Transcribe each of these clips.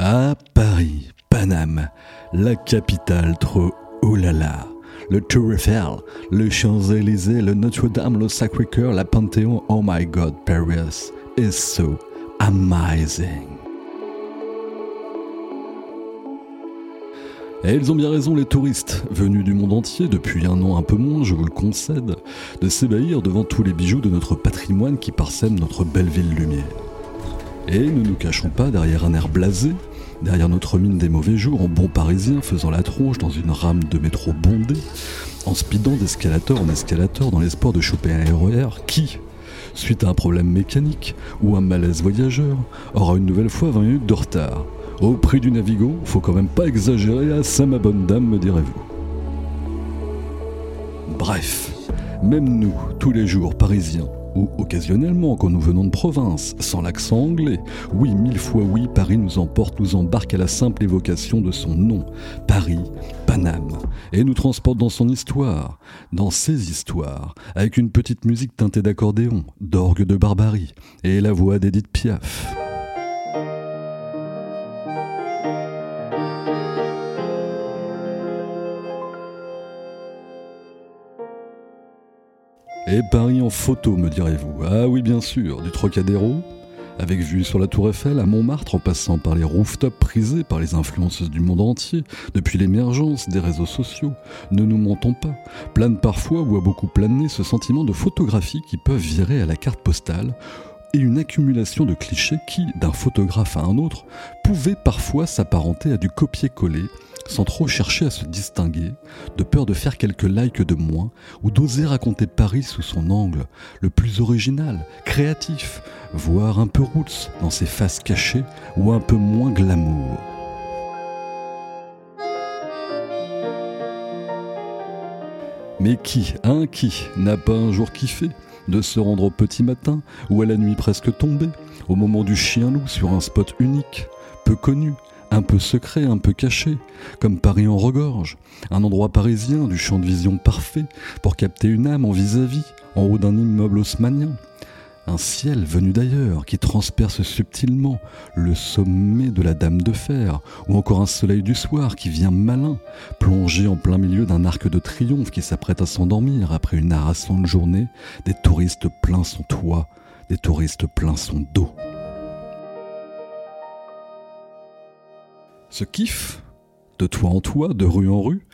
À Paris, Paname, la capitale trop oh là là. Le Tour Eiffel, le Champs-Élysées, le Notre-Dame, le Sacré-Cœur, la Panthéon, oh my god, Paris is so amazing. Et ils ont bien raison, les touristes, venus du monde entier, depuis un an un peu moins, je vous le concède, de s'ébahir devant tous les bijoux de notre patrimoine qui parsèment notre belle ville lumière. Et ne nous cachons pas derrière un air blasé, derrière notre mine des mauvais jours, en bon parisien faisant la tronche dans une rame de métro bondée, en speedant d'escalator en escalator dans l'espoir de choper un RER qui, suite à un problème mécanique ou un malaise voyageur, aura une nouvelle fois 20 minutes de retard. Au prix du Navigo, faut quand même pas exagérer à ça ma bonne dame, me direz-vous. Bref, même nous, tous les jours parisiens, ou occasionnellement quand nous venons de province, sans l'accent anglais, oui, mille fois oui, Paris nous emporte, nous embarque à la simple évocation de son nom, Paris, Paname, et nous transporte dans son histoire, dans ses histoires, avec une petite musique teintée d'accordéon, d'orgue de barbarie, et la voix d'Edith Piaf. Et Paris en photo, me direz-vous. Ah oui, bien sûr, du Trocadéro, avec vue sur la Tour Eiffel à Montmartre, en passant par les rooftops prisés par les influenceuses du monde entier, depuis l'émergence des réseaux sociaux. Ne nous mentons pas, plane parfois ou a beaucoup plané ce sentiment de photographie qui peuvent virer à la carte postale, et une accumulation de clichés qui, d'un photographe à un autre, pouvaient parfois s'apparenter à du copier-coller sans trop chercher à se distinguer, de peur de faire quelques likes de moins, ou d'oser raconter Paris sous son angle, le plus original, créatif, voire un peu roots dans ses faces cachées, ou un peu moins glamour. Mais qui, un qui, n'a pas un jour kiffé? De se rendre au petit matin ou à la nuit presque tombée, au moment du chien-loup sur un spot unique, peu connu, un peu secret, un peu caché, comme Paris en regorge, un endroit parisien du champ de vision parfait pour capter une âme en vis-à-vis, en haut d'un immeuble haussmanien. Un ciel venu d'ailleurs qui transperce subtilement le sommet de la Dame de Fer, ou encore un soleil du soir qui vient malin, plongé en plein milieu d'un arc de triomphe qui s'apprête à s'endormir après une harassante journée, des touristes plein son toit, des touristes plein son dos. Ce kiff, de toit en toit, de rue en rue,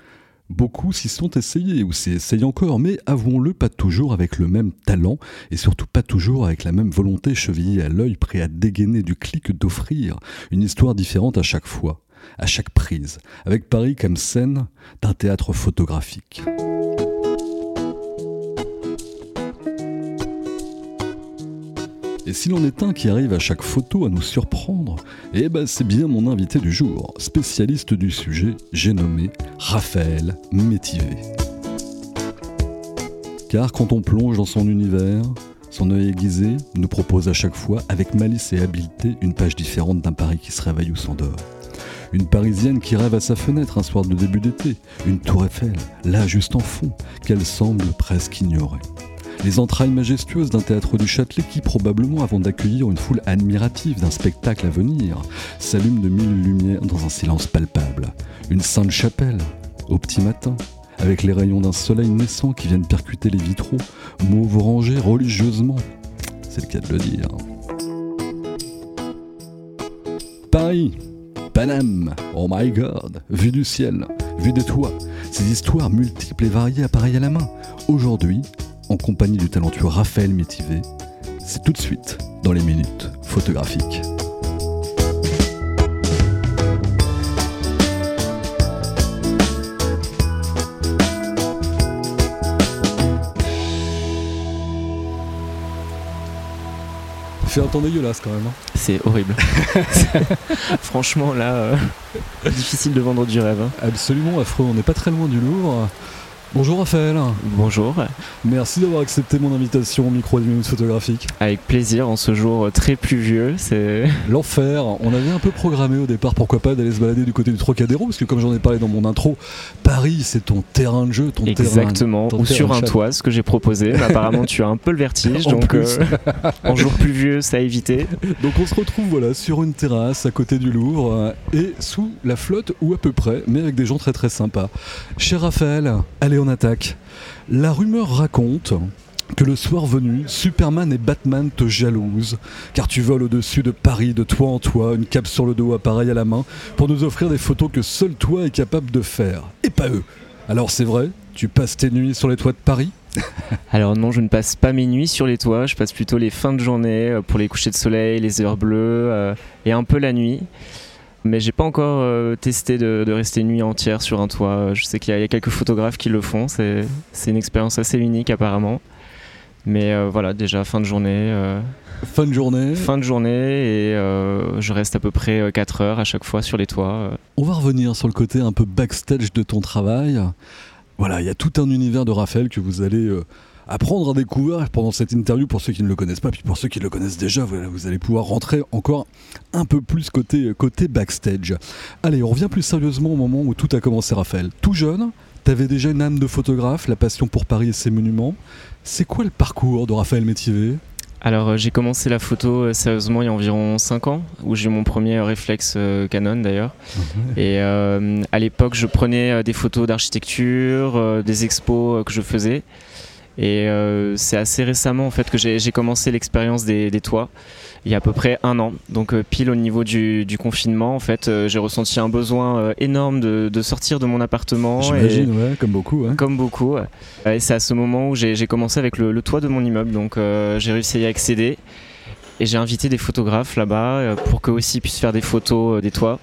beaucoup s'y sont essayés ou s'y essayent encore, mais avouons-le, pas toujours avec le même talent et surtout pas toujours avec la même volonté chevillée à l'œil, prêt à dégainer du clic d'offrir une histoire différente à chaque fois, à chaque prise, avec Paris comme scène d'un théâtre photographique. Et si l'on est un qui arrive à chaque photo à nous surprendre, eh ben c'est bien mon invité du jour, spécialiste du sujet, j'ai nommé Raphaël Métivé. Car quand on plonge dans son univers, son œil aiguisé nous propose à chaque fois, avec malice et habileté, une page différente d'un Paris qui se réveille ou s'endort. Une Parisienne qui rêve à sa fenêtre un soir de début d'été, une tour Eiffel, là juste en fond, qu'elle semble presque ignorer les entrailles majestueuses d'un théâtre du Châtelet qui, probablement avant d'accueillir une foule admirative d'un spectacle à venir, s'allume de mille lumières dans un silence palpable. Une sainte chapelle, au petit matin, avec les rayons d'un soleil naissant qui viennent percuter les vitraux, mauve rangés religieusement. C'est le cas de le dire. Paris, Paname, oh my god, vue du ciel, vue des toits, ces histoires multiples et variées appareillent à la main. Aujourd'hui, en compagnie du talentueux Raphaël Métivé. C'est tout de suite dans les minutes photographiques. fait un temps dégueulasse quand même. hein. C'est horrible. Franchement, là, euh, difficile de vendre du rêve. hein. Absolument affreux, on n'est pas très loin du Louvre. Bonjour Raphaël, Bonjour, merci d'avoir accepté mon invitation au micro des minutes photographiques. avec plaisir en ce jour très pluvieux. C'est L'enfer, on avait un peu programmé au départ, pourquoi pas, d'aller se balader du côté du Trocadéro, parce que comme j'en ai parlé dans mon intro, Paris c'est ton terrain de jeu, ton exactement ton ou sur terrain un toit, ce que j'ai proposé. Mais apparemment, tu as un peu le vertige, En donc euh, en jour pluvieux, ça a évité. Donc on se retrouve voilà sur une terrasse à côté du Louvre euh, et sous la flotte ou à peu près, mais avec des gens très très sympas. Cher Raphaël, allez attaque. La rumeur raconte que le soir venu, Superman et Batman te jalousent, car tu voles au-dessus de Paris de toit en toit, une cape sur le dos, appareil à la main, pour nous offrir des photos que seul toi est capable de faire, et pas eux. Alors c'est vrai, tu passes tes nuits sur les toits de Paris? Alors non, je ne passe pas mes nuits sur les toits, je passe plutôt les fins de journée euh, pour les couchers de soleil, les heures bleues euh, et un peu la nuit. Mais j'ai pas encore euh, testé de, de rester une nuit entière sur un toit. Je sais qu'il y, a- il y a quelques photographes qui le font, c'est une expérience assez unique apparemment. Mais euh, voilà, déjà fin de journée, euh, Fin de journée, fin de journée et euh, je reste à peu près 4 heures à chaque fois sur les toits. euh. On va revenir sur le côté un peu backstage de ton travail. Voilà, il y a tout un univers de Raphaël que vous allez apprendre à découvrir pendant cette interview pour ceux qui ne le connaissent pas, puis pour ceux qui le connaissent déjà, voilà, vous allez pouvoir rentrer encore un peu plus côté, côté backstage. Allez, on revient plus sérieusement au moment où tout a commencé, Raphaël. Tout jeune, t'avais déjà une âme de photographe, la passion pour Paris et ses monuments. C'est quoi le parcours de Raphaël Métivé Alors euh, j'ai commencé la photo euh, sérieusement il y a environ 5 ans, où j'ai eu mon premier réflexe euh, Canon d'ailleurs. Et euh, à l'époque, je prenais des photos d'architecture, des expos que je faisais. Et euh, c'est assez récemment en fait que j'ai commencé l'expérience des, des toits, il y a à peu près un an. Donc euh, pile au niveau du, du confinement, en fait, euh, j'ai ressenti un besoin énorme de, de sortir de mon appartement. J'imagine, ouais, comme beaucoup. hein. comme beaucoup. ouais. Et c'est à ce moment où j'ai commencé avec le, le toit de mon immeuble. Donc j'ai réussi à y accéder. Et j'ai invité des photographes là-bas pour qu'eux aussi puissent faire des photos des toits.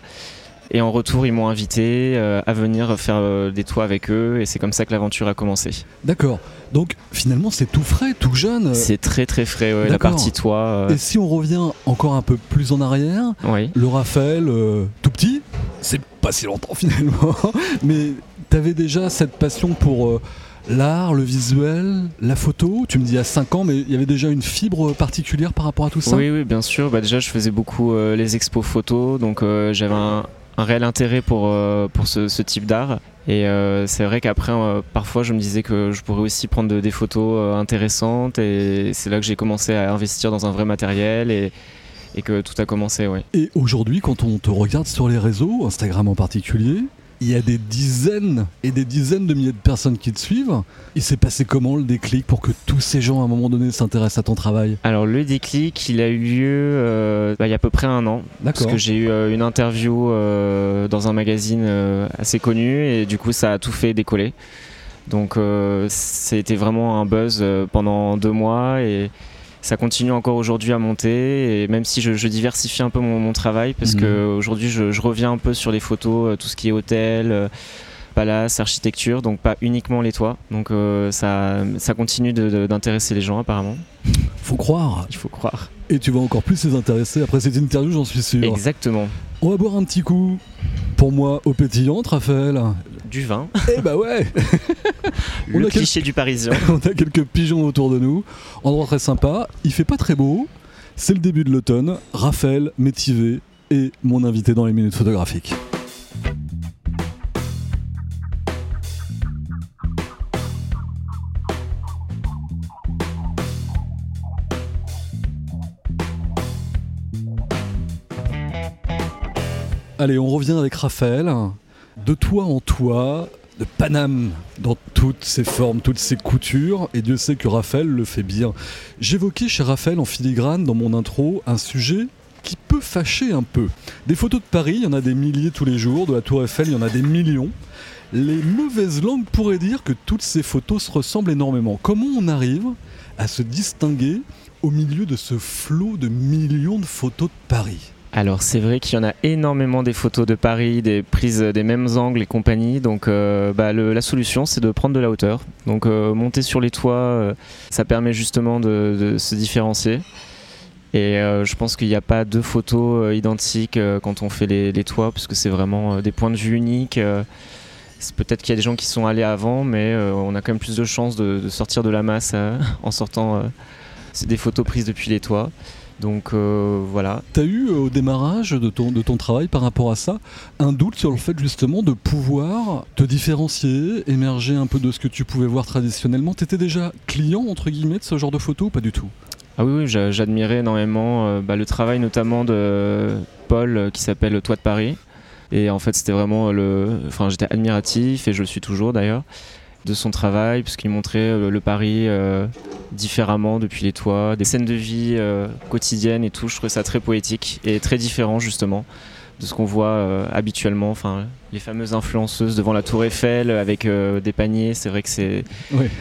Et en retour, ils m'ont invité euh, à venir faire euh, des toits avec eux. Et c'est comme ça que l'aventure a commencé. D'accord. Donc finalement, c'est tout frais, tout jeune. C'est très très frais, ouais, la partie toit. euh, Et si on revient encore un peu plus en arrière, oui. le Raphaël euh, tout petit, c'est pas si longtemps finalement, mais t'avais déjà cette passion pour euh, l'art, le visuel, la photo. Tu me dis à 5 ans, mais il y avait déjà une fibre particulière par rapport à tout ça? Oui, oui, bien sûr. Bah, déjà, je faisais beaucoup euh, les expos photos, donc euh, j'avais un, un réel intérêt pour, euh, pour ce, type d'art. Et euh, c'est vrai qu'après, euh, parfois, je me disais que je pourrais aussi prendre de- des photos intéressantes. Et c'est là que j'ai commencé à investir dans un vrai matériel et, et que tout a commencé, ouais. Et aujourd'hui, quand on te regarde sur les réseaux, Instagram en particulier, il y a des dizaines et des dizaines de milliers de personnes qui te suivent. Il s'est passé comment le déclic pour que tous ces gens à un moment donné s'intéressent à ton travail? Alors, le déclic, il a eu lieu euh, bah, il y a à peu près un an. Parce que j'ai eu euh, une interview euh, dans un magazine assez connu et du coup ça a tout fait décoller. Donc c'était vraiment un buzz pendant deux mois et ça continue encore aujourd'hui à monter et même si je, je diversifie un peu mon, mon travail parce Mhm. que aujourd'hui je, je reviens un peu sur les photos, euh, tout ce qui est hôtel, euh, palace, architecture, donc pas uniquement les toits. Donc euh, ça, ça continue d'intéresser les gens apparemment, Faut croire. il faut croire. Et tu vas encore plus les intéresser après cette interview, j'en suis sûr. Exactement. On va boire un petit coup. Pour moi, au pétillante, Raphaël. Du vin, Eh bah ouais On le a quel- cliché du parisien. On a quelques pigeons autour de nous. Endroit très sympa. Il fait pas très beau. C'est le début de l'automne. Raphaël Métivé est mon invité dans les minutes photographiques. Allez, on revient avec Raphaël. De toi en toi, de Paname dans toutes ses formes, toutes ses coutures, et Dieu sait que Raphaël le fait bien. J'évoquais chez Raphaël en filigrane dans mon intro un sujet qui peut fâcher un peu. Des photos de Paris, il y en a des milliers tous les jours, de la Tour Eiffel, il y en a des millions. Les mauvaises langues pourraient dire que toutes ces photos se ressemblent énormément. Comment on arrive à se distinguer au milieu de ce flot de millions de photos de Paris? Alors c'est vrai qu'il y en a énormément des photos de Paris, des prises des mêmes angles et compagnie. Donc euh, bah, la solution c'est de prendre de la hauteur. Donc euh, monter sur les toits, euh, ça permet justement de, de se différencier. Et je pense qu'il n'y a pas deux photos identiques quand on fait les, toits, parce que c'est vraiment des points de vue uniques. Peut-être qu'il y a des gens qui sont allés avant, mais on a quand même plus de chances de, sortir de la masse en sortant des photos prises depuis les toits. Donc euh, voilà. Tu as eu euh, au démarrage de ton, de ton travail par rapport à ça un doute sur le fait justement de pouvoir te différencier, émerger un peu de ce que tu pouvais voir traditionnellement? Tu étais déjà client entre guillemets de ce genre de photos ou pas du tout? Ah oui, oui j'admirais énormément euh, bah, le travail notamment de Paul qui s'appelle Toi de Paris. Et en fait, c'était vraiment le. Enfin, j'étais admiratif et je le suis toujours d'ailleurs de son travail, puisqu'il montrait euh, le Paris euh, différemment depuis les toits, des scènes de vie euh, quotidiennes et tout. Je trouvais ça très poétique et très différent justement de ce qu'on voit habituellement. Enfin, les fameuses influenceuses devant la Tour Eiffel avec des paniers, c'est vrai que c'est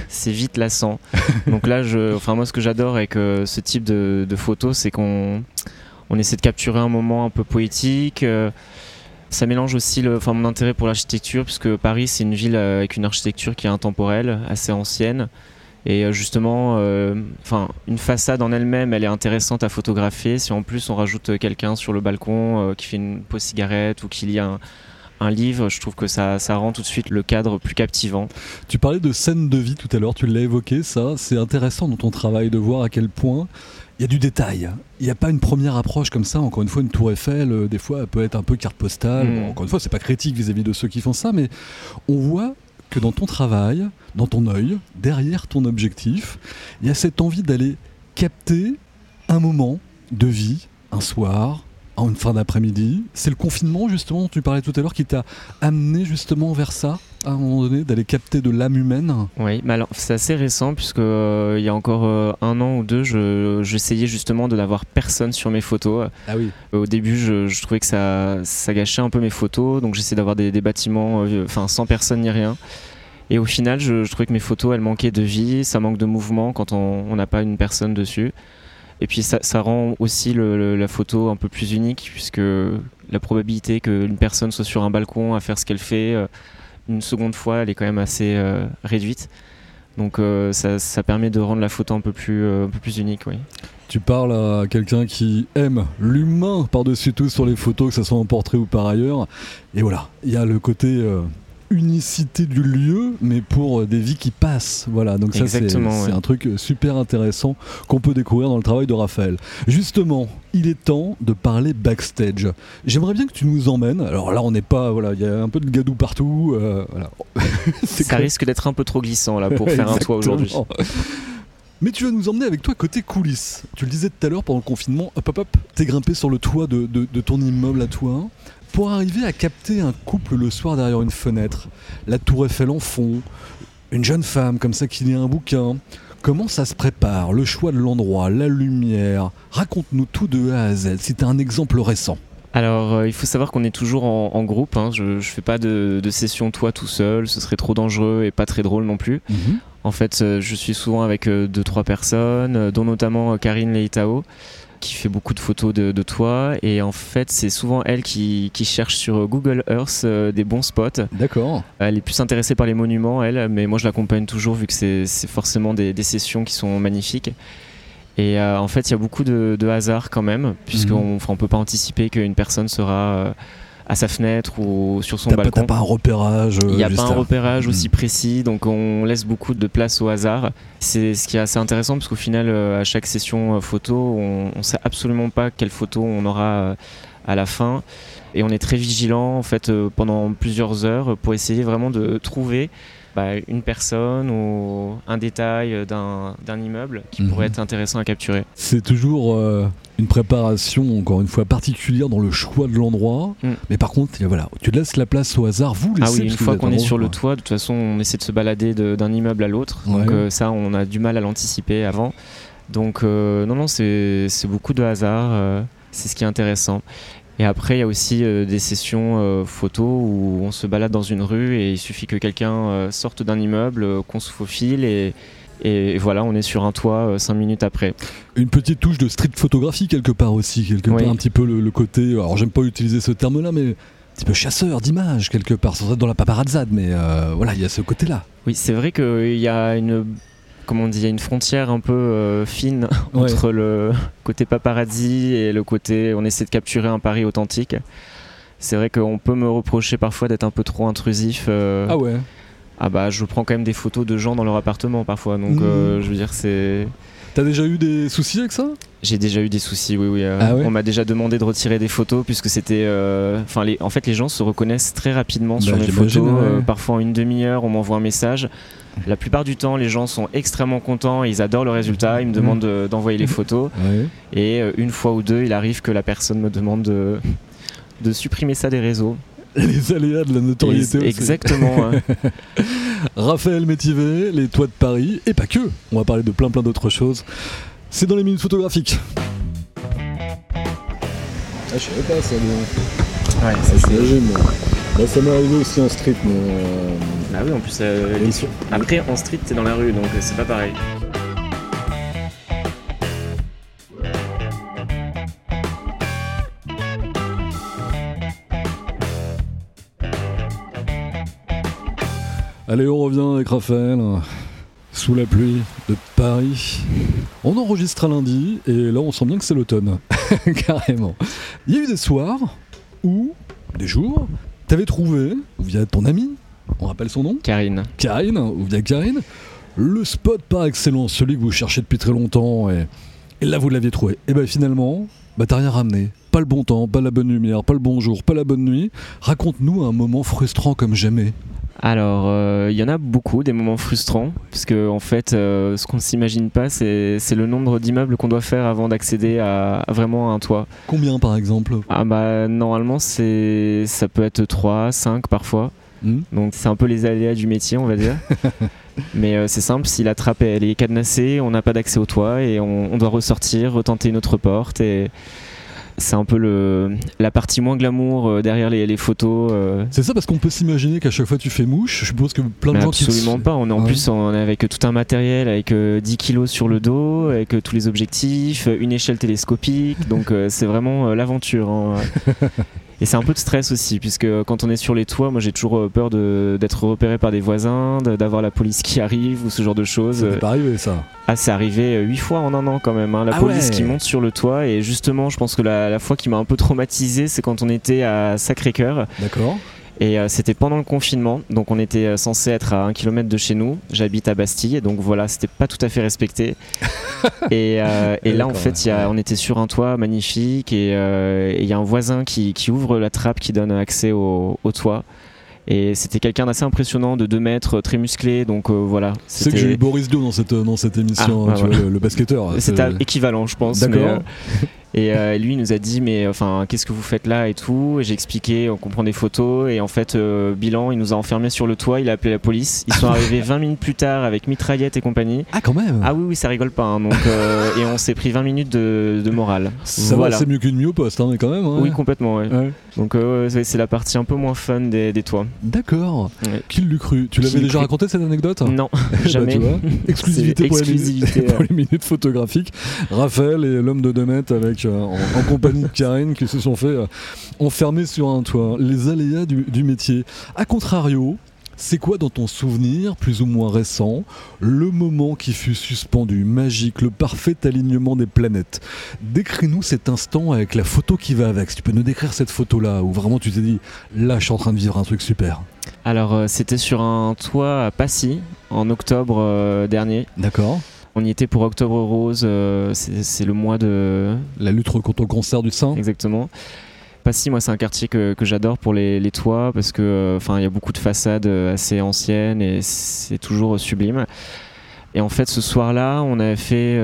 c'est vite lassant. Donc là, je, enfin moi, ce que j'adore avec ce type de, de photos, c'est qu'on on essaie de capturer un moment un peu poétique. Ça mélange aussi le, enfin, mon intérêt pour l'architecture, puisque Paris, c'est une ville euh, avec une architecture qui est intemporelle, assez ancienne. Et euh, justement, euh, enfin, une façade en elle-même, elle est intéressante à photographier. Si en plus on rajoute quelqu'un sur le balcon qui fait une pause cigarette ou qui lit un, un livre, je trouve que ça, ça, rend tout de suite le cadre plus captivant. Tu parlais de scène de vie tout à l'heure, tu l'as évoqué, ça. C'est intéressant dans ton travail de voir à quel point il y a du détail. Il n'y a pas une première approche comme ça. Encore une fois, une tour Eiffel, euh, des fois, elle peut être un peu carte postale. Hmm. encore une fois, c'est pas critique vis-à-vis de ceux qui font ça, mais on voit que dans ton travail, dans ton œil, derrière ton objectif, il y a cette envie d'aller capter un moment de vie, un soir, en une fin d'après-midi. C'est le confinement, justement, dont tu parlais tout à l'heure, qui t'a amené justement vers ça à un moment donné, d'aller capter de l'âme humaine Oui, mais alors c'est assez récent puisque euh, il y a encore euh, un an ou deux, j'essayais justement de n'avoir personne sur mes photos. Ah oui. au début, je, trouvais que ça, ça gâchait un peu mes photos, donc j'essayais d'avoir des, bâtiments, euh, enfin sans personne ni rien. Et au final, je, trouvais que mes photos, elles manquaient de vie, ça manque de mouvement quand on n'a pas une personne dessus. Et puis ça, rend aussi la photo un peu plus unique puisque la probabilité qu'une personne soit sur un balcon à faire ce qu'elle fait une seconde fois, elle est quand même assez euh, réduite. Donc euh, ça, permet de rendre la photo un peu plus, euh, un peu plus unique. Oui. Tu parles à quelqu'un qui aime l'humain par-dessus tout sur les photos, que ce soit en portrait ou par ailleurs. Et voilà, il y a le côté unicité du lieu, mais pour euh, des vies qui passent. Voilà, donc ça c'est un truc euh, super intéressant qu'on peut découvrir dans le travail de Raphaël. Justement, il est temps de parler backstage. J'aimerais bien que tu nous emmènes. Alors là, on n'est pas, voilà, il y a un peu de gadou partout. Euh, voilà. ça risque d'être un peu trop glissant là pour faire un toit aujourd'hui. Mais tu vas nous emmener avec toi côté coulisses. Tu le disais tout à l'heure pendant le confinement, hop hop hop, t'es grimpé sur le toit de, de ton immeuble à toi pour arriver à capter un couple le soir derrière une fenêtre, la tour Eiffel en fond, une jeune femme comme ça qui lit un bouquin, comment ça se prépare, le choix de l'endroit, la lumière, raconte-nous tout de A à Z, si tu un exemple récent. Alors, euh, il faut savoir qu'on est toujours en, groupe. Hein. Je ne fais pas de, session toi tout seul, ce serait trop dangereux et pas très drôle non plus. Mhm. En fait, euh, je suis souvent avec 2 euh, deux trois personnes, dont notamment Karine Leitao qui fait beaucoup de photos de, toi et en fait c'est souvent elle qui, cherche sur Google Earth euh, des bons spots. D'accord. Elle est plus intéressée par les monuments elle, mais moi je l'accompagne toujours vu que c'est forcément des, sessions qui sont magnifiques. Et euh, en fait il y a beaucoup de, hasard quand même puisqu'on mhm. ne peut pas anticiper qu'une personne sera euh, à sa fenêtre ou sur son balcon. T'as pas un repérage. Il n'y a pas un repérage aussi hmm. précis, donc on laisse beaucoup de place au hasard. C'est ce qui est assez intéressant parce qu'au final, euh, à chaque session euh, photo, on ne sait absolument pas quelle photo on aura euh, à la fin. Et on est très vigilant en fait pendant plusieurs heures pour essayer vraiment de trouver bah, une personne ou un détail d'un immeuble qui pourrait mhm. être intéressant à capturer. C'est toujours euh, une préparation, encore une fois, particulière dans le choix de l'endroit. Mm. Mais par contre, voilà, tu laisses la place au hasard, vous laissez. Ah oui, une fois qu'on est sur le toit, de toute façon, on essaie de se balader d'un immeuble à l'autre. Donc euh, ça, on a du mal à l'anticiper avant. Donc euh, non, non, c'est beaucoup de hasard. c'est ce qui est intéressant. Et après, il y a aussi euh, des sessions euh, photos où on se balade dans une rue et il suffit que quelqu'un euh, sorte d'un immeuble, qu'on se faufile et, et voilà, on est sur un toit cinq minutes après. Une petite touche de street photographie quelque part aussi, quelque part un petit peu le, côté. Alors j'aime pas utiliser ce terme-là, mais un petit peu chasseur d'image quelque part, sans être dans la paparazzade, mais voilà, il y a ce côté-là. Oui, c'est vrai qu'il y a une comment on dit, il y a une frontière un peu fine entre le côté paparazzi et le côté on essaie de capturer un Paris authentique. C'est vrai qu'on peut me reprocher parfois d'être un peu trop intrusif. ah ouais ah bah je prends quand même des photos de gens dans leur appartement parfois donc mmh. je veux dire c'est T'as déjà eu des soucis avec ça? J'ai déjà eu des soucis, oui, oui. Euh, ah on m'a déjà demandé de retirer des photos puisque c'était. Euh, enfin, en fait, les gens se reconnaissent très rapidement sur bah, mes photos. Euh, parfois, en une demi-heure, on m'envoie un message. La plupart du temps, les gens sont extrêmement contents, ils adorent le résultat, ils me demandent d'envoyer les photos. Et une fois ou deux, il arrive que la personne me demande de, de supprimer ça des réseaux. Les aléas de la notoriété. exactement. Raphaël Métivet, les toits de Paris, et pas que. On va parler de plein plein d'autres choses. C'est dans les minutes photographiques. Ah, je savais pas ça, bien. Ouais, ça c'est bah, ça m'est arrivé aussi en street, mais. Euh... Bah oui, en plus, euh, après en street, t'es dans la rue, donc euh, c'est pas pareil. Allez, on revient avec Raphaël. Sous la pluie de Paris. On enregistre à lundi et là on sent bien que c'est l'automne. Carrément. Il y a eu des soirs où, des jours, t'avais trouvé, via ton ami, on rappelle son nom Karine. Karine, ou via Karine, le spot par excellence, celui que vous cherchez depuis très longtemps et, là vous l'aviez trouvé. Et bien finalement, bah t'as rien ramené. Pas le bon temps, pas la bonne lumière, pas le bon jour, pas la bonne nuit. Raconte-nous un moment frustrant comme jamais alors, euh, il y en a beaucoup, des moments frustrants, parce que en fait, euh, ce qu'on ne s'imagine pas, c'est le nombre d'immeubles qu'on doit faire avant d'accéder à, vraiment un toit. Combien par exemple? Ah bah normalement, c'est ça peut être 3, 5 parfois. Hmm. Donc c'est un peu les aléas du métier, on va dire. Mais euh, c'est simple, si la trappe elle est cadenassée, on n'a pas d'accès au toit et on, on, doit ressortir, retenter une autre porte et c'est un peu le, la partie moins glamour euh, derrière les, photos. Euh. C'est ça parce qu'on peut s'imaginer qu'à chaque fois tu fais mouche. Je suppose que plein de gens absolument pas. On est en plus on est avec tout un matériel avec 10 euh, kilos sur le dos, avec tous les objectifs, une échelle télescopique. donc c'est vraiment l'aventure. Hein. Et c'est un peu de stress aussi, puisque quand on est sur les toits, moi j'ai toujours peur d'être repéré par des voisins, d'avoir la police qui arrive ou ce genre de choses. C'est pas arrivé ça ah, c'est arrivé huit fois en un an quand même. Hein. La ah police qui monte sur le toit. Et justement, je pense que la, la fois qui m'a un peu traumatisé, c'est quand on était à Sacré-Cœur. D'accord. Et euh, c'était pendant le confinement, donc on était euh, censé être à un kilomètre de chez nous. J'habite à Bastille, donc voilà, c'était pas tout à fait respecté. et, euh, et là, en fait, y a, on était sur un toit magnifique et il y a un voisin qui, qui, ouvre la trappe qui donne accès au, au toit. Et c'était quelqu'un d'assez impressionnant, de 2 mètres, très musclé. Donc voilà. C'est que j'ai eu Boris Dio dans cette, dans cette émission, ah, hein, tu vois, le, le, basketteur. C'était équivalent, je pense. D'accord. Et euh, lui, il nous a dit, mais enfin, qu'est-ce que vous faites là et tout. Et j'ai expliqué, on comprend des photos. Et en fait, euh, bilan, il nous a enfermés sur le toit, il a appelé la police. Ils sont arrivés 20 minutes plus tard avec mitraillette et compagnie. Ah, quand même Ah oui, oui, ça rigole pas. Hein, donc, euh, et on s'est pris 20 minutes de, de morale. Ça voilà. c'est mieux qu'une nuit au poste, hein, quand même. Oui, complètement, ouais. Donc, c'est la partie un peu moins fun des, des toits. D'accord. Qui l'eût cru? Tu l'avais déjà raconté cette anecdote? Non, bah, jamais. tu vois, exclusivité, pour, exclusivité les, pour, les, minutes photographiques. Raphaël et l'homme de 2 mètres avec en, en compagnie de Karine qui se sont fait euh, enfermer sur un toit. Les aléas du, métier. A contrario, c'est quoi dans ton souvenir, plus ou moins récent, le moment qui fut suspendu, magique, le parfait alignement des planètes Décris-nous cet instant avec la photo qui va avec. Si tu peux nous décrire cette photo-là, où vraiment tu t'es dit, là je suis en train de vivre un truc super. Alors euh, c'était sur un toit à Passy, en octobre euh, dernier. D'accord. On y était pour Octobre Rose, euh, c'est le mois de... La lutte contre le cancer du sein Exactement. Passy, moi, c'est un quartier que, j'adore pour les, toits parce que, euh, enfin, il y a beaucoup de façades euh, assez anciennes et c'est toujours sublime. Et en fait, ce soir-là, on avait fait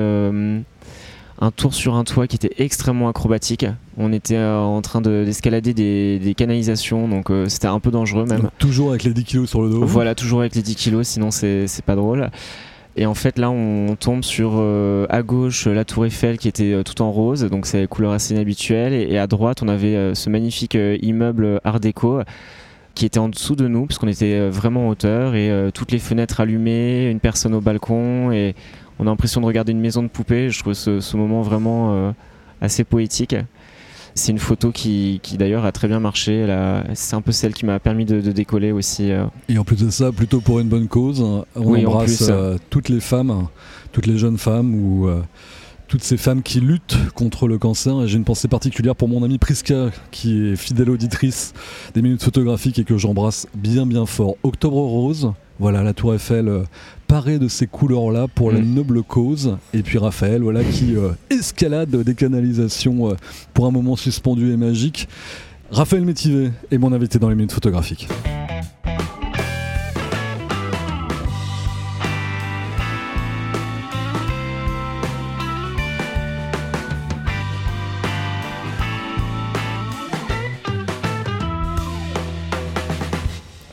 un tour sur un toit qui était extrêmement acrobatique. On était en train d'escalader des, canalisations, donc c'était un peu dangereux même. toujours avec les 10 kilos sur le dos. Voilà, toujours avec les 10 kilos, sinon c'est pas drôle. Et en fait, là, on tombe sur euh, à gauche la tour Eiffel qui était euh, tout en rose, donc c'est couleur assez inhabituelle. Et, à droite, on avait euh, ce magnifique immeuble Art déco qui était en dessous de nous, puisqu'on était vraiment en hauteur, et toutes les fenêtres allumées, une personne au balcon, et on a l'impression de regarder une maison de poupée. Je trouve ce, ce moment vraiment assez poétique. C'est une photo qui, qui d'ailleurs a très bien marché. C'est un peu celle qui m'a permis de, décoller aussi. Euh. Et en plus de ça, plutôt pour une bonne cause, on embrasse euh, toutes les femmes, toutes les jeunes femmes ou toutes ces femmes qui luttent contre le cancer. Et j'ai une pensée particulière pour mon amie Priska, qui est fidèle auditrice des minutes photographiques et que j'embrasse bien bien fort. Octobre Rose, voilà la Tour Eiffel parée de ces couleurs-là pour la mm. noble cause. Et puis Raphaël, voilà qui euh, escalade des canalisations euh, pour un moment suspendu et magique. Raphaël Métivé est mon invité dans les minutes photographiques.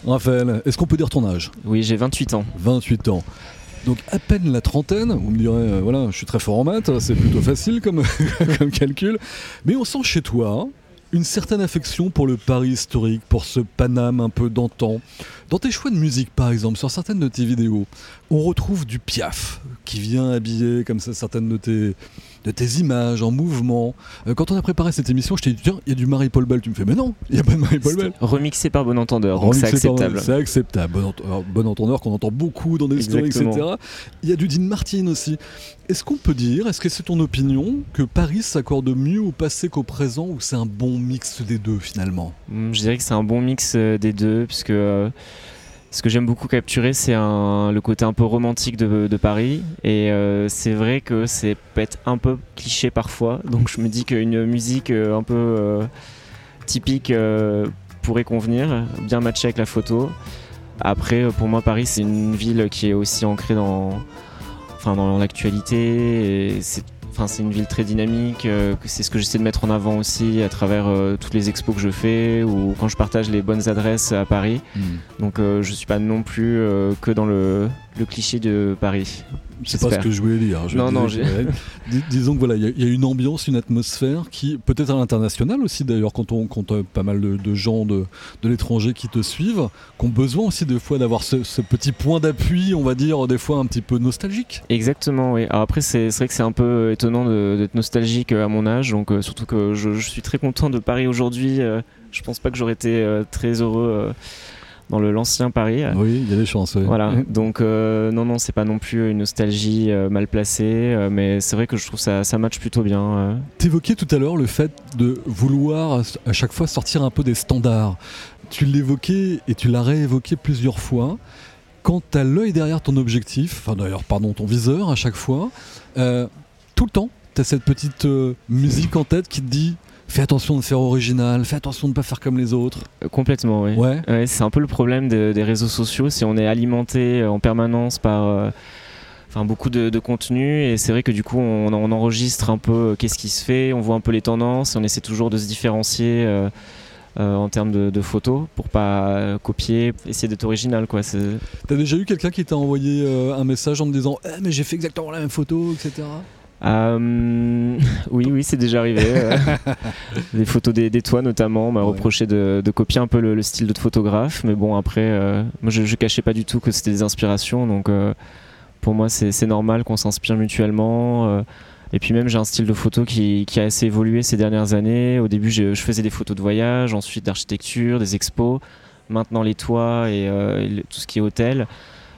Raphaël, est-ce qu'on peut dire ton âge? Oui, j'ai 28 ans. 28 ans. Donc à peine la trentaine, vous me direz, euh, voilà, je suis très fort en maths, c'est plutôt facile comme, comme calcul, mais on sent chez toi une certaine affection pour le Paris historique, pour ce Paname un peu d'antan. Dans tes choix de musique, par exemple, sur certaines de tes vidéos, on retrouve du piaf qui vient habiller comme ça certaines de tes, de tes images en mouvement. Euh, quand on a préparé cette émission, je t'ai dit, tiens, il y a du Marie-Paul Bell. Tu me fais, mais non, il n'y a pas de Marie-Paul Bell. Remixé par Bon Entendeur, donc c'est acceptable. C'est acceptable. Bon, Entendeur qu'on entend beaucoup dans des stories, etc. Il y a du Dean Martin aussi. Est-ce qu'on peut dire, est-ce que c'est ton opinion, que Paris s'accorde mieux au passé qu'au présent ou c'est un bon mix des deux finalement? Hmm, Je dirais que c'est un bon mix euh, des deux, puisque. Euh, ce que j'aime beaucoup capturer, c'est le côté un peu romantique de, Paris. Et euh, c'est vrai que c'est peut-être un peu cliché parfois. Donc je me dis qu'une musique euh, un peu euh, typique pourrait convenir, bien matcher avec la photo. Après, pour moi, Paris, c'est une ville qui est aussi ancrée dans, enfin, dans l'actualité. Enfin, c'est une ville très dynamique. Euh, c'est ce que j'essaie de mettre en avant aussi à travers euh, toutes les expos que je fais ou quand je partage les bonnes adresses à Paris. Hmm. Donc, euh, je suis pas non plus que dans le, le cliché de Paris. C'est pas ce que je voulais dire. non, non, disons que voilà, il y, a une ambiance, une atmosphère qui, peut-être à l'international aussi d'ailleurs, quand on compte pas mal de, gens de, de l'étranger qui te suivent, qui ont besoin aussi des fois d'avoir ce, petit point d'appui, on va dire, des fois un petit peu nostalgique. Exactement, oui. Alors après, c'est vrai que c'est un peu étonnant d'être nostalgique à mon âge, donc euh, surtout que je, suis très content de Paris aujourd'hui. Euh, je pense pas que j'aurais été euh, très heureux dans le l'ancien Paris. Oui, il y a des chances. Voilà, donc euh, non, non, c'est pas non plus une nostalgie euh, mal placée, euh, mais c'est vrai que je trouve ça, ça match plutôt bien. T'évoquais tout à l'heure le fait de vouloir à chaque fois sortir un peu des standards. Tu l'évoquais et tu l'as réévoqué plusieurs fois. Quand tu as l'œil derrière ton objectif, enfin d'ailleurs, pardon, ton viseur à chaque fois, tout le temps, tu as cette petite musique en tête qui te dit fais attention de faire original, fais attention de ne pas faire comme les autres. Euh, complètement, oui. Ouais. c'est un peu le problème des réseaux sociaux, si on est alimenté euh, en permanence par euh, enfin, beaucoup de, contenu, et c'est vrai que du coup on, enregistre un peu qu'est-ce qui se fait, on voit un peu les tendances, on essaie toujours de se différencier. en termes de, photos pour pas copier, essayer d'être original quoi. T'as déjà eu quelqu'un qui t'a envoyé un message en te disant eh, mais j'ai fait exactement la même photo, etc. Euh, oui, oui, c'est déjà arrivé. Euh. des photos des, toits notamment, on m'a reproché de, copier un peu le, style de photographe, mais bon après, euh, moi je, je, cachais pas du tout que c'était des inspirations, donc pour moi c'est normal qu'on s'inspire mutuellement. et puis même j'ai un style de photo qui, a assez évolué ces dernières années. Au début je, faisais des photos de voyage, ensuite d'architecture, des expos, maintenant les toits et tout ce qui est hôtel.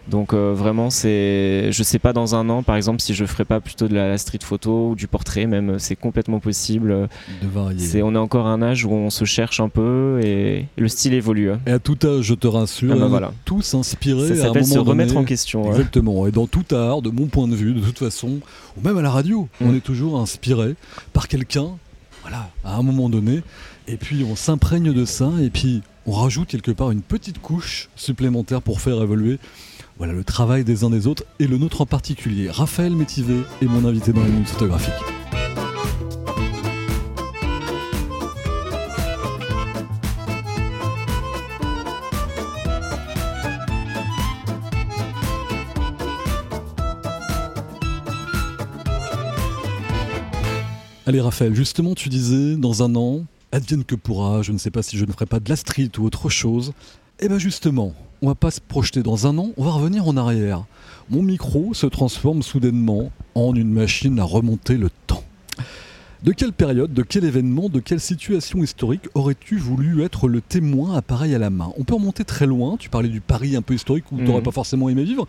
Donc euh, vraiment, c'est, je sais pas dans un an, par exemple, si je ferai pas plutôt de la, street photo ou du portrait, même, c'est complètement possible. De varier. on est encore à un âge où on se cherche un peu et le style évolue. Et à tout âge, je te rassure, ah bah voilà. tous inspirés. Ça s'appelle se remettre en question. Exactement. Et dans tout art, de mon point de vue, de toute façon, ou même à la radio, on mm. est toujours inspiré par quelqu'un. Voilà, à un moment donné. Et puis on s'imprègne de ça et puis on rajoute quelque part une petite couche supplémentaire pour faire évoluer voilà le travail des uns des autres et le nôtre en particulier. Raphaël Métivé est mon invité dans les minutes photographiques. Allez Raphaël, justement tu disais dans un an, advienne que pourra, je ne sais pas si je ne ferai pas de la street ou autre chose. Eh bien justement, on va pas se projeter dans un an, on va revenir en arrière. Mon micro se transforme soudainement en une machine à remonter le temps. De quelle période, de quel événement, de quelle situation historique aurais-tu voulu être le témoin appareil à la main? On peut remonter très loin, tu parlais du Paris un peu historique où tu n'aurais Mhm. pas forcément aimé vivre.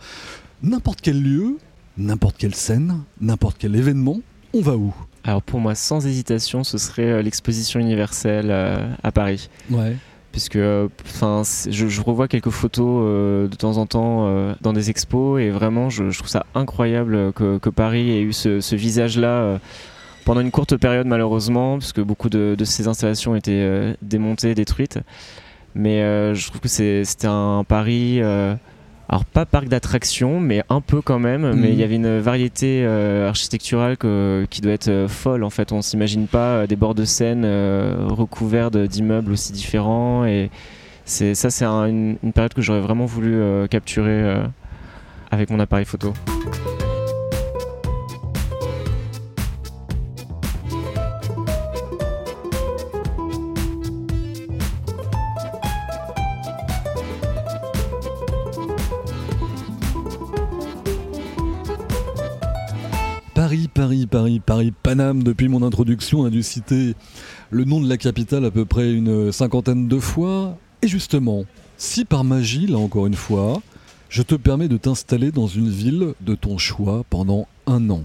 N'importe quel lieu, n'importe quelle scène, n'importe quel événement, on va où? Alors pour moi, sans hésitation, ce serait euh, l'exposition universelle euh, à Paris. Ouais. Puisque euh, enfin je, revois quelques photos euh, de temps en temps euh, dans des expos et vraiment je, trouve ça incroyable que, que Paris ait eu ce, visage là pendant une courte période malheureusement puisque beaucoup de, ces installations étaient euh, démontées détruites. Mais euh, je trouve que c'était un Paris euh, alors pas parc d'attractions mais un peu quand même. Mais il y avait une variété euh, architecturale que- qui doit être euh, folle en fait. On s'imagine pas euh, des bords de Seine euh, recouverts d'immeubles aussi différents. Et c'est ça c'est un- une, une période que j'aurais vraiment voulu capturer avec mon appareil photo Paris, Paris, Paris, Paname. Depuis mon introduction, on a dû citer le nom de la capitale à peu près une cinquantaine de fois. Et justement, si par magie, là encore une fois, je te permets de t'installer dans une ville de ton choix pendant un an.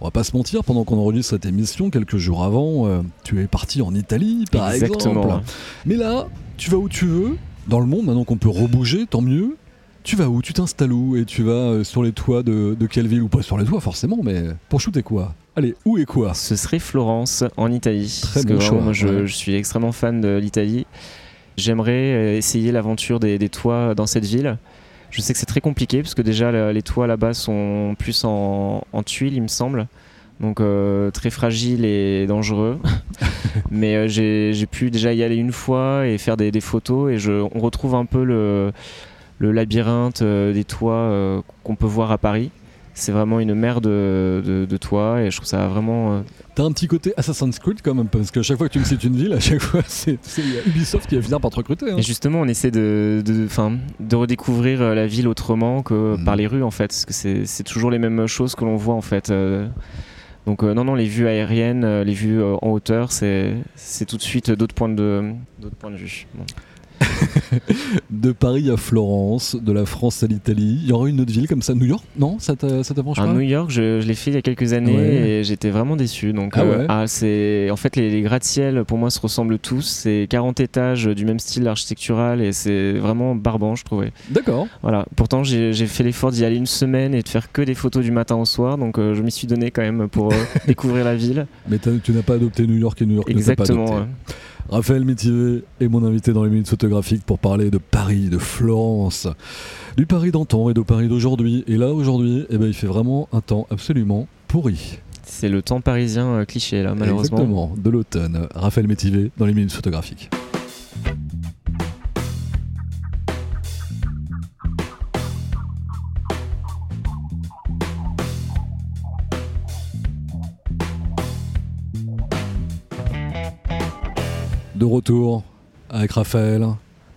On va pas se mentir, pendant qu'on enregistre cette émission, quelques jours avant, euh, tu es parti en Italie, par exactement exemple. Mais là, tu vas où tu veux, dans le monde, maintenant qu'on peut rebouger, tant mieux. Tu vas où? Tu t'installes où? Et tu vas euh, sur les toits de, de quelle ville? Ou pas sur les toits forcément, mais pour shooter quoi? Allez, où et quoi? Ce serait Florence en Italie. Très parce que vraiment, moi, je, ouais. je suis extrêmement fan de l'Italie. J'aimerais euh, essayer l'aventure des, des toits dans cette ville. Je sais que c'est très compliqué parce que déjà le- les toits là-bas sont plus en, en tuiles, il me semble. Donc euh, très fragile et dangereux. Mais euh, j'ai j'ai pu déjà y aller une fois et faire des, des photos et je, on retrouve un peu le, le labyrinthe euh, des toits euh, qu'on peut voir à Paris. C'est vraiment une mer de, de, de toits et je trouve ça vraiment euh, T'as un petit côté Assassin's Creed quand même, parce qu'à chaque fois que tu me cites une ville, à chaque fois c'est Ubisoft qui va finir par te recruter. hein. Et justement, on essaie de, de, de redécouvrir la ville autrement que Mhm. par les rues, en fait. Parce que c'est toujours les mêmes choses que l'on voit, en fait. euh. Donc, euh, non, non, les vues aériennes, les vues en hauteur, c'est tout de suite d'autres points points de vue. Bon. De Paris à Florence, de la France à l'Italie. Il y aura une autre ville comme ça, New York? Non Ça t'a- ça t'approche À pas? New York, je, je l'ai fait il y a quelques années Ouais. et j'étais vraiment déçu. Donc, Ah euh, ouais? ah, c'est, en fait, les, les gratte-ciel pour moi se ressemblent tous. C'est 40 étages du même style architectural et c'est vraiment barbant, je trouvais. D'accord. Voilà. Pourtant, j'ai fait l'effort d'y aller une semaine et de faire que des photos du matin au soir. Donc, euh, je m'y suis donné quand même pour euh, découvrir la ville. Mais tu n'as pas adopté New York et New York ne t'a pas Exactement. adopté. Raphaël Métivé est mon invité dans les minutes photographiques pour parler de Paris, de Florence, du Paris d'antan et de Paris d'aujourd'hui. Et là, aujourd'hui, eh ben, il fait vraiment un temps absolument pourri. C'est le temps parisien euh, cliché, là, malheureusement. Exactement, de l'automne. Raphaël Métivé dans les minutes photographiques. De retour avec Raphaël.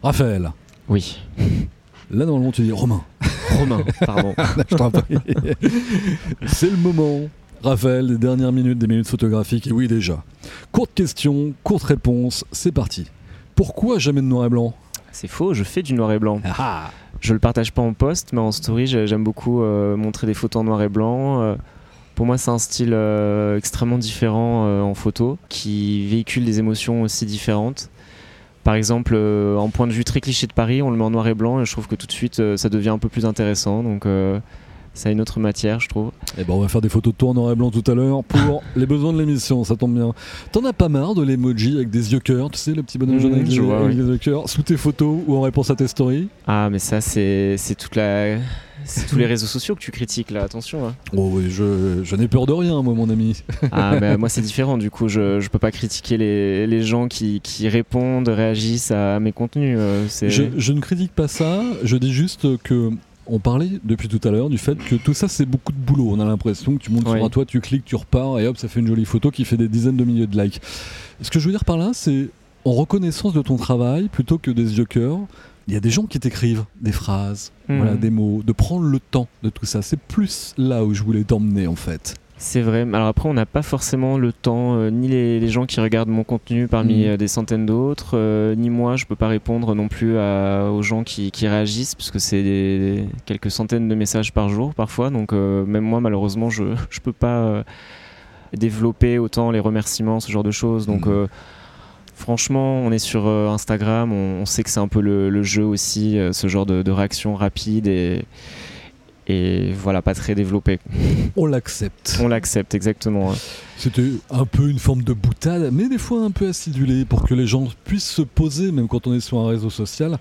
Raphaël, Oui. là normalement tu dis Romain. Romain, pardon. Je t'en prie. C'est le moment. Raphaël, des dernières minutes, des minutes photographiques. Et oui, déjà. Courte question, courte réponse. C'est parti. Pourquoi jamais de noir et blanc? C'est faux, je fais du noir et blanc. Ah Je le partage pas en post, mais en story, j'ai- j'aime beaucoup euh, montrer des photos en noir et blanc. Euh, pour moi, c'est un style euh, extrêmement différent euh, en photo, qui véhicule des émotions aussi différentes. Par exemple, euh, en point de vue très cliché de Paris, on le met en noir et blanc et je trouve que tout de suite, ça devient un peu plus intéressant. Donc, ça a une autre matière, je trouve. Eh ben, on va faire des photos de toi en noir et blanc tout à l'heure pour les besoins de l'émission, ça tombe bien. T'en as pas marre de l'emoji avec des yeux cœurs, tu sais, le petit bonhomme Mhm, jaune avec, les, vois, avec oui. les yeux cœurs, sous tes photos ou en réponse à tes stories? Ah, mais ça, c'est toute la. C'est tous les réseaux sociaux que tu critiques là, attention. hein. Oh oui, je, je n'ai peur de rien, moi, mon ami. Ah, mais moi c'est différent, du coup je, je peux pas critiquer les, les gens qui, qui répondent, réagissent à mes contenus. euh, Je, je ne critique pas ça, je dis juste que on parlait depuis tout à l'heure du fait que tout ça c'est beaucoup de boulot. On a l'impression que tu montes Oui. sur un toit, tu cliques, tu repars et hop, ça fait une jolie photo qui fait des dizaines de milliers de likes. Ce que je veux dire par là, c'est en reconnaissance de ton travail plutôt que des yeux cœurs. Il y a des gens qui t'écrivent des phrases, Mhm. voilà, des mots, de prendre le temps de tout ça. C'est plus là où je voulais t'emmener en fait. C'est vrai. Alors après, on n'a pas forcément le temps, euh, ni les, les gens qui regardent mon contenu parmi Mhm. euh, des centaines d'autres, euh, ni moi, je peux pas répondre non plus à- aux gens qui, qui réagissent, puisque c'est des- quelques centaines de messages par jour parfois. Donc même moi, malheureusement, je je peux pas développer autant les remerciements, ce genre de choses. Donc euh, franchement, on est sur Instagram, on, on sait que c'est un peu le, le jeu aussi, ce genre de, de réaction rapide et et voilà, pas très développé. On l'accepte. On l'accepte exactement. hein. C'était un peu une forme de boutade, mais des fois un peu acidulée pour que les gens puissent se poser, même quand on est sur un réseau social,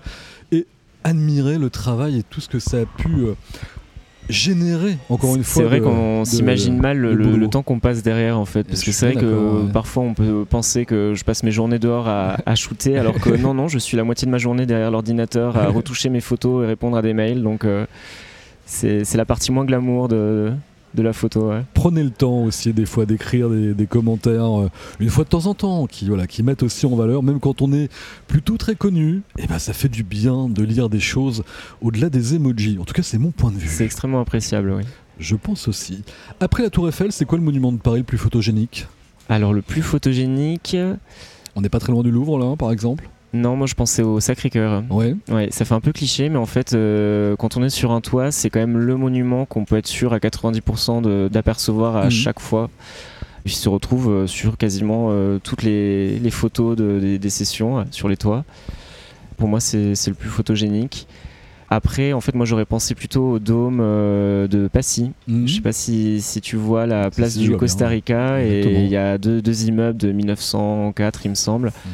et admirer le travail et tout ce que ça a pu euh, générer, encore une fois. C'est vrai qu'on s'imagine mal le, temps qu'on passe derrière en fait. Et Parce que c'est vrai que ouais. parfois on peut penser que je passe mes journées dehors à, à shooter, alors que non, non, je suis la moitié de ma journée derrière l'ordinateur à retoucher mes photos et répondre à des mails. Donc euh, c'est la partie moins glamour de, de la photo. ouais. Prenez le temps aussi des fois d'écrire des, des commentaires euh, une fois de temps en temps qui, voilà, qui mettent aussi en valeur, même quand on est plutôt très connu, et ben ça fait du bien de lire des choses au-delà des emojis. En tout cas, c'est mon point de vue. C'est extrêmement appréciable, oui. Je pense aussi. Après la Tour Eiffel, c'est quoi le monument de Paris le plus photogénique? Alors le plus photogénique, On n'est pas très loin du Louvre là, par exemple? Non, moi je pensais au Sacré-Cœur. Ouais. Ouais, ça fait un peu cliché, mais en fait, euh, quand on est sur un toit, c'est quand même le monument qu'on peut être sûr à 90% de- d'apercevoir à Mhm. chaque fois. Il se retrouve euh, sur quasiment euh, toutes les, les photos de- des, des sessions sur les toits. Pour moi, c'est c'est le plus photogénique. Après, en fait, moi j'aurais pensé plutôt au dôme euh, de Passy. Mhm. Je sais pas si, si tu vois la place du Costa Rica et il y a deux, deux immeubles de 1904, il me semble. Mhm.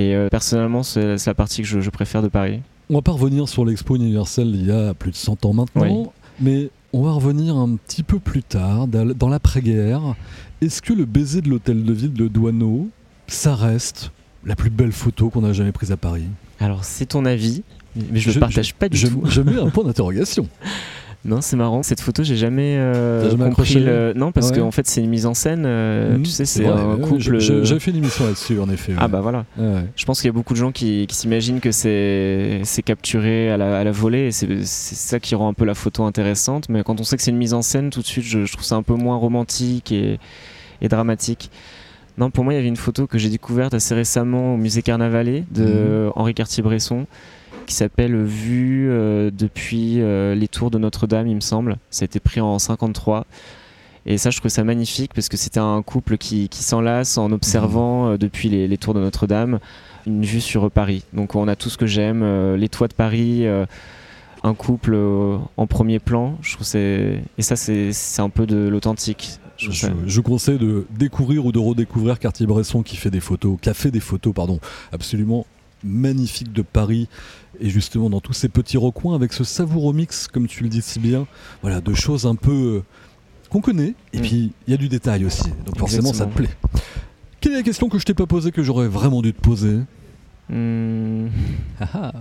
Et euh, personnellement, c'est la partie que je, je préfère de Paris. On va pas revenir sur l'expo universelle il y a plus de 100 ans maintenant, Oui. mais on va revenir un petit peu plus tard, dans l'après-guerre. Est-ce que le baiser de l'hôtel de ville de Douaneau, ça reste la plus belle photo qu'on a jamais prise à Paris? Alors, c'est ton avis, mais je ne partage pas du je, tout. je mets un point d'interrogation. Non, c'est marrant. Cette photo, j'ai jamais, euh, jamais compris le. Non, parce Ouais. qu'en fait, c'est une mise en scène. euh, Mhm, tu sais, c'est un ouais, couple. je- J'avais fait une émission là-dessus, en effet. Ah bah voilà. Je pense qu'il y a beaucoup de gens qui, qui s'imaginent que c'est capturé à la, à la volée et c'est ça qui rend un peu la photo intéressante. Mais quand on sait que c'est une mise en scène, tout de suite, je, je trouve ça un peu moins romantique et, et dramatique. Non, pour moi, il y avait une photo que j'ai découverte assez récemment au musée Carnavalet de Henri Cartier-Bresson qui s'appelle Vue euh, depuis euh, les tours de Notre-Dame, il me semble. Ça a été pris en 53. Et ça, je trouve ça magnifique parce que c'était un couple qui, qui s'enlace en observant euh, depuis les, les tours de Notre-Dame une vue sur Paris. Donc on a tout ce que j'aime, euh, les toits de Paris, euh, un couple euh, en premier plan. Je trouve c'est et ça c'est c'est un peu de l'authentique. Je je conseille de découvrir ou de redécouvrir Cartier-Bresson qui fait des photos, qui a fait des photos, pardon, absolument magnifiques de Paris et justement dans tous ces petits recoins avec ce savoureux mix, comme tu le dis si bien, voilà, de choses un peu euh, qu'on connaît et Mm. puis il y a du détail aussi, donc forcément ça te plaît. Quelle est la question que je t'ai pas posée que j'aurais vraiment dû te poser Hmm, Ah ah.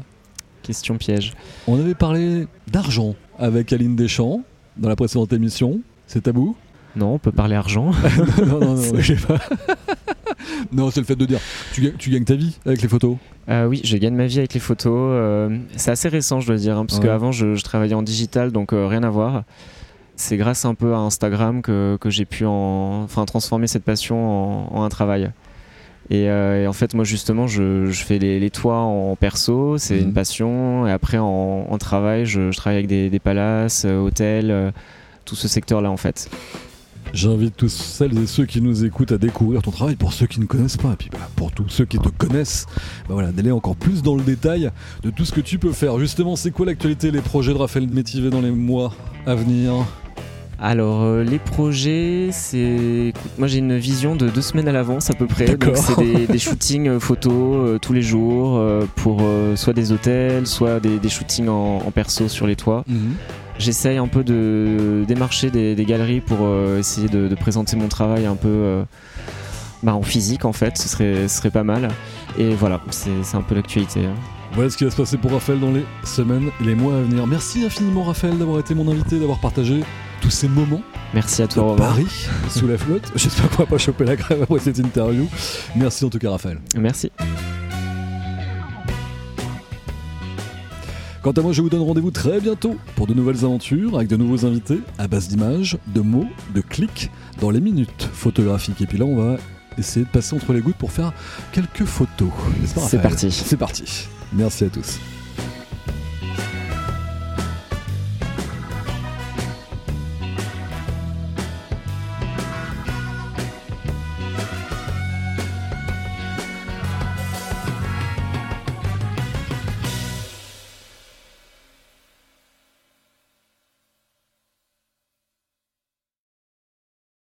question piège. On avait parlé d'argent avec Aline Deschamps dans la précédente émission. C'est tabou? Non, on peut parler argent. Non, non, non, je sais pas. non, c'est le fait de dire tu, gagnes- tu gagnes ta vie avec les photos. Euh, oui, je gagne ma vie avec les photos. euh, c'est assez récent, je dois dire, hein, parce Ouais. qu'avant je, je travaillais en digital, donc euh, rien à voir. C'est grâce un peu à Instagram que, que j'ai pu en, enfin, transformer cette passion en, en un travail. Et, euh, et en fait, moi justement, je, je fais les, les toits en perso, c'est Mhm. une passion. Et après, en, en travail, je, je travaille avec des, des palaces, euh, hôtels, euh, tout ce secteur-là en fait. J'invite tous celles et ceux qui nous écoutent à découvrir ton travail, pour ceux qui ne connaissent pas, et puis bah, pour tous ceux qui te connaissent, bah voilà, d'aller encore plus dans le détail de tout ce que tu peux faire. Justement, c'est quoi l'actualité, les projets de Raphaël Métivet dans les mois à venir? Alors euh, les projets, c'est moi j'ai une vision de deux semaines à l'avance à peu près. Donc c'est des, des shootings euh, photos euh, tous les jours euh, pour soit des hôtels, soit des, des shootings en, en perso sur les toits. J'essaye un peu de démarcher des, des galeries pour euh, essayer de, de présenter mon travail un peu euh, bah, en physique en fait. Ce serait, ce serait pas mal. Et voilà, c'est un peu l'actualité. hein. Voilà ce qui va se passer pour Raphaël dans les semaines et les mois à venir. Merci infiniment Raphaël d'avoir été mon invité, d'avoir partagé tous ces moments Merci à de toi Romain. Paris sous la flotte. J'espère qu'on va pas choper la grève après cette interview. Merci en tout cas Raphaël. Merci. Quant à moi, je vous donne rendez-vous très bientôt pour de nouvelles aventures avec de nouveaux invités à base d'images, de mots, de clics dans les minutes photographiques. Et puis là, on va essayer de passer entre les gouttes pour faire quelques photos. C'est parti. C'est parti. Merci à tous.